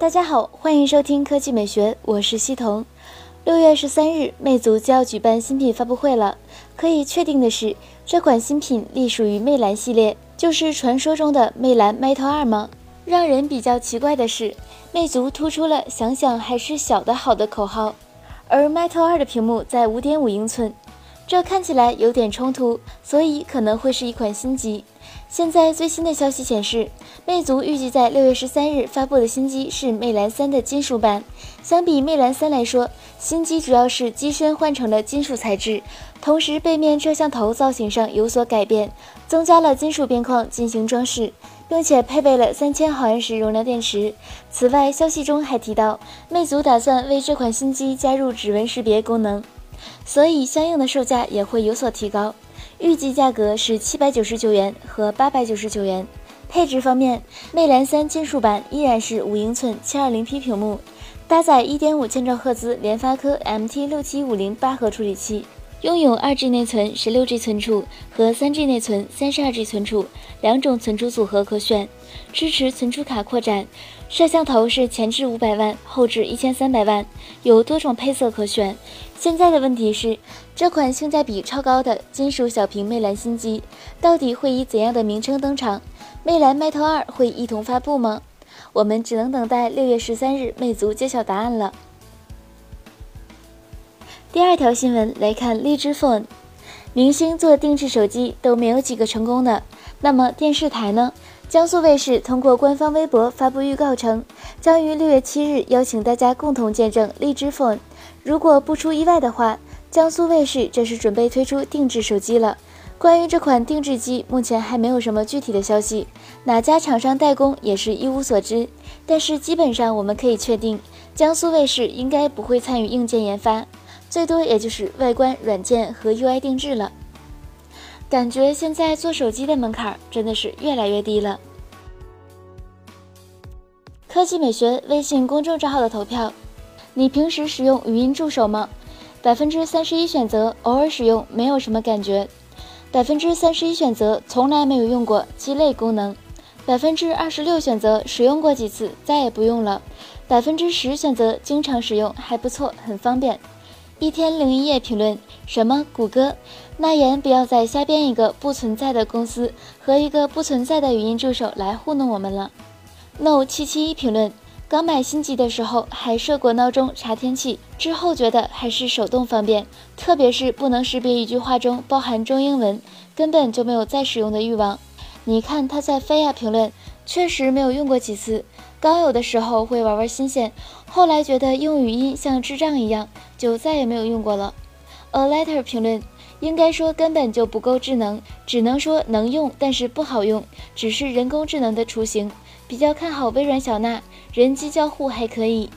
大家好，欢迎收听科技美学，我是西彤。六月十三日，魅族就要举办新品发布会了。可以确定的是，这款新品隶属于魅蓝系列，就是传说中的魅蓝 Metal 二吗？让人比较奇怪的是，魅族突出了“想想还是小的好”的口号，而 Metal 二的屏幕在五点五英寸。这看起来有点冲突，所以可能会是一款新机。现在最新的消息显示，魅族预计在六月十三日发布的新机是魅蓝三的金属版。相比魅蓝三来说，新机主要是机身换成了金属材质，同时背面摄像头造型上有所改变，增加了金属边框进行装饰，并且配备了三千毫安时容量电池。此外，消息中还提到，魅族打算为这款新机加入指纹识别功能。所以相应的售价也会有所提高，预计价格是七百九十九元和八百九十九元。配置方面，魅蓝三金属版依然是五英寸七二零 P 屏幕，搭载一点五千兆赫兹联发科 MT 六七五零八核处理器，拥有二 G 内存、十六 G 存储和三 G 内存、三十二 G 存储两种存储组合可选，支持存储卡扩展。摄像头是前置五百万，后置一千三百万，有多种配色可选。现在的问题是，这款性价比超高的金属小屏魅蓝新机，到底会以怎样的名称登场？魅蓝 Mate 二会一同发布吗？我们只能等待六月十三日魅族揭晓答案了。第二条新闻来看，荔枝 Phone，明星做定制手机都没有几个成功的，那么电视台呢？江苏卫视通过官方微博发布预告称，将于六月七日邀请大家共同见证荔枝 Phone。如果不出意外的话，江苏卫视这是准备推出定制手机了。关于这款定制机，目前还没有什么具体的消息，哪家厂商代工也是一无所知。但是基本上我们可以确定，江苏卫视应该不会参与硬件研发，最多也就是外观、软件和 UI 定制了。感觉现在做手机的门槛真的是越来越低了。科技美学微信公众账号的投票。你平时使用语音助手吗？百分之三十一选择偶尔使用，没有什么感觉；百分之三十一选择从来没有用过，鸡肋功能；百分之二十六选择使用过几次，再也不用了；百分之十选择经常使用，还不错，很方便。一天零一夜评论：什么谷歌？那言不要再瞎编一个不存在的公司和一个不存在的语音助手来糊弄我们了。no 七七一评论。刚买新机的时候还设过闹钟查天气，之后觉得还是手动方便，特别是不能识别一句话中包含中英文，根本就没有再使用的欲望。你看他在飞亚评论，确实没有用过几次，刚有的时候会玩玩新鲜，后来觉得用语音像智障一样，就再也没有用过了。A letter 评论，应该说根本就不够智能，只能说能用，但是不好用，只是人工智能的雏形。比较看好微软小娜，人机交互还可以。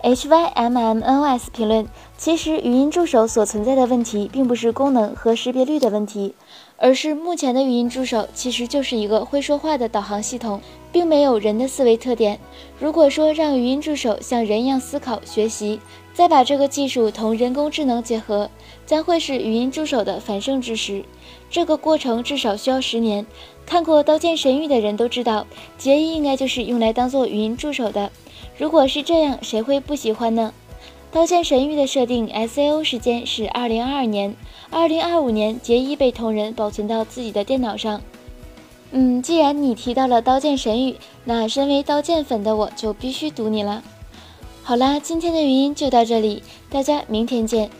H Y M M N O S 评论：其实语音助手所存在的问题，并不是功能和识别率的问题，而是目前的语音助手其实就是一个会说话的导航系统，并没有人的思维特点。如果说让语音助手像人一样思考、学习，再把这个技术同人工智能结合，将会是语音助手的繁盛之时。这个过程至少需要十年。看过《刀剑神域》的人都知道，杰伊应该就是用来当做语音助手的。如果是这样，谁会不喜欢呢？《刀剑神域》的设定 S A O 时间是二零二二年，二零二五年杰伊被同人保存到自己的电脑上。嗯，既然你提到了《刀剑神域》，那身为刀剑粉的我就必须读你了。好啦，今天的语音就到这里，大家明天见。